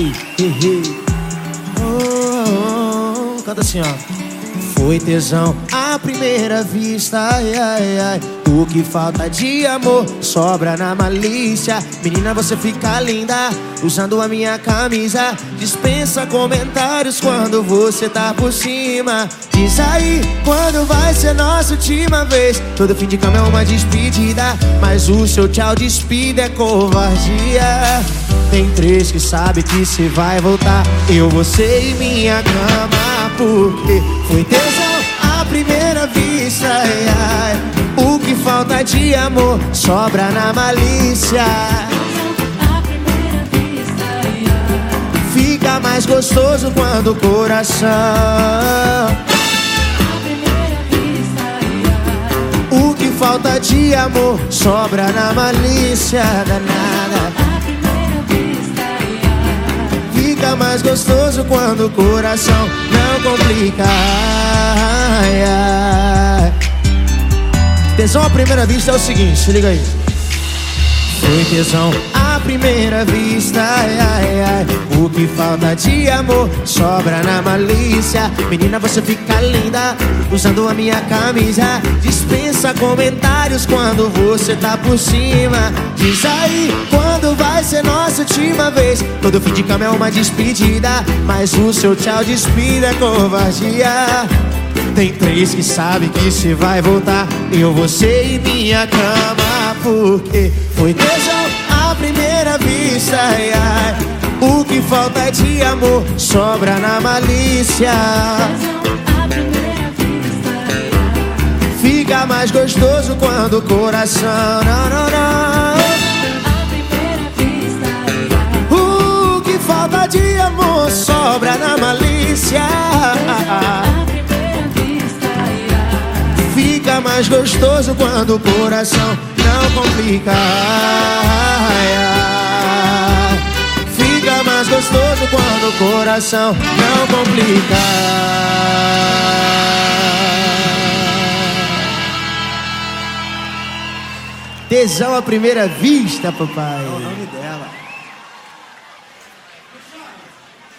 Hey, hey, hey. Oh, oh, canta assim, ó. Foi tesão à primeira vista, ai, ai, ai. O que falta de amor sobra na malícia. Menina, você fica linda usando a minha camisa. Dispensa comentários quando você tá por cima. Diz aí quando vai ser nossa última vez. Todo fim de cama é uma despedida, mas o seu tchau despida é covardia. Tem três que sabe que se vai voltar. Eu, você e minha cama, porque foi tesão de amor sobra na malícia. Fica mais gostoso quando o coração. O que falta de amor sobra na malícia danada. Fica mais gostoso quando o coração não complica. Tesão à primeira vista é o seguinte, se liga aí. Foi tesão à primeira vista, ai, ai, ai. O que falta de amor sobra na malícia. Menina, você fica linda usando a minha camisa. Dispensa comentários quando você tá por cima. Diz aí quando vai ser nossa última vez. Todo fim de cama é uma despedida, mas o seu tchau despida é covardia. Tem três que sabem que se vai voltar. Eu, você e minha cama, porque foi tesão à primeira vista. Ai, ai. O que falta é de amor sobra na malícia. Fica mais gostoso quando o coração. Não, não, não. O que falta de amor sobra na malícia. Fica mais gostoso quando o coração não complica. Fica mais gostoso quando o coração não complica. Tesão à primeira vista, papai. É o nome dela.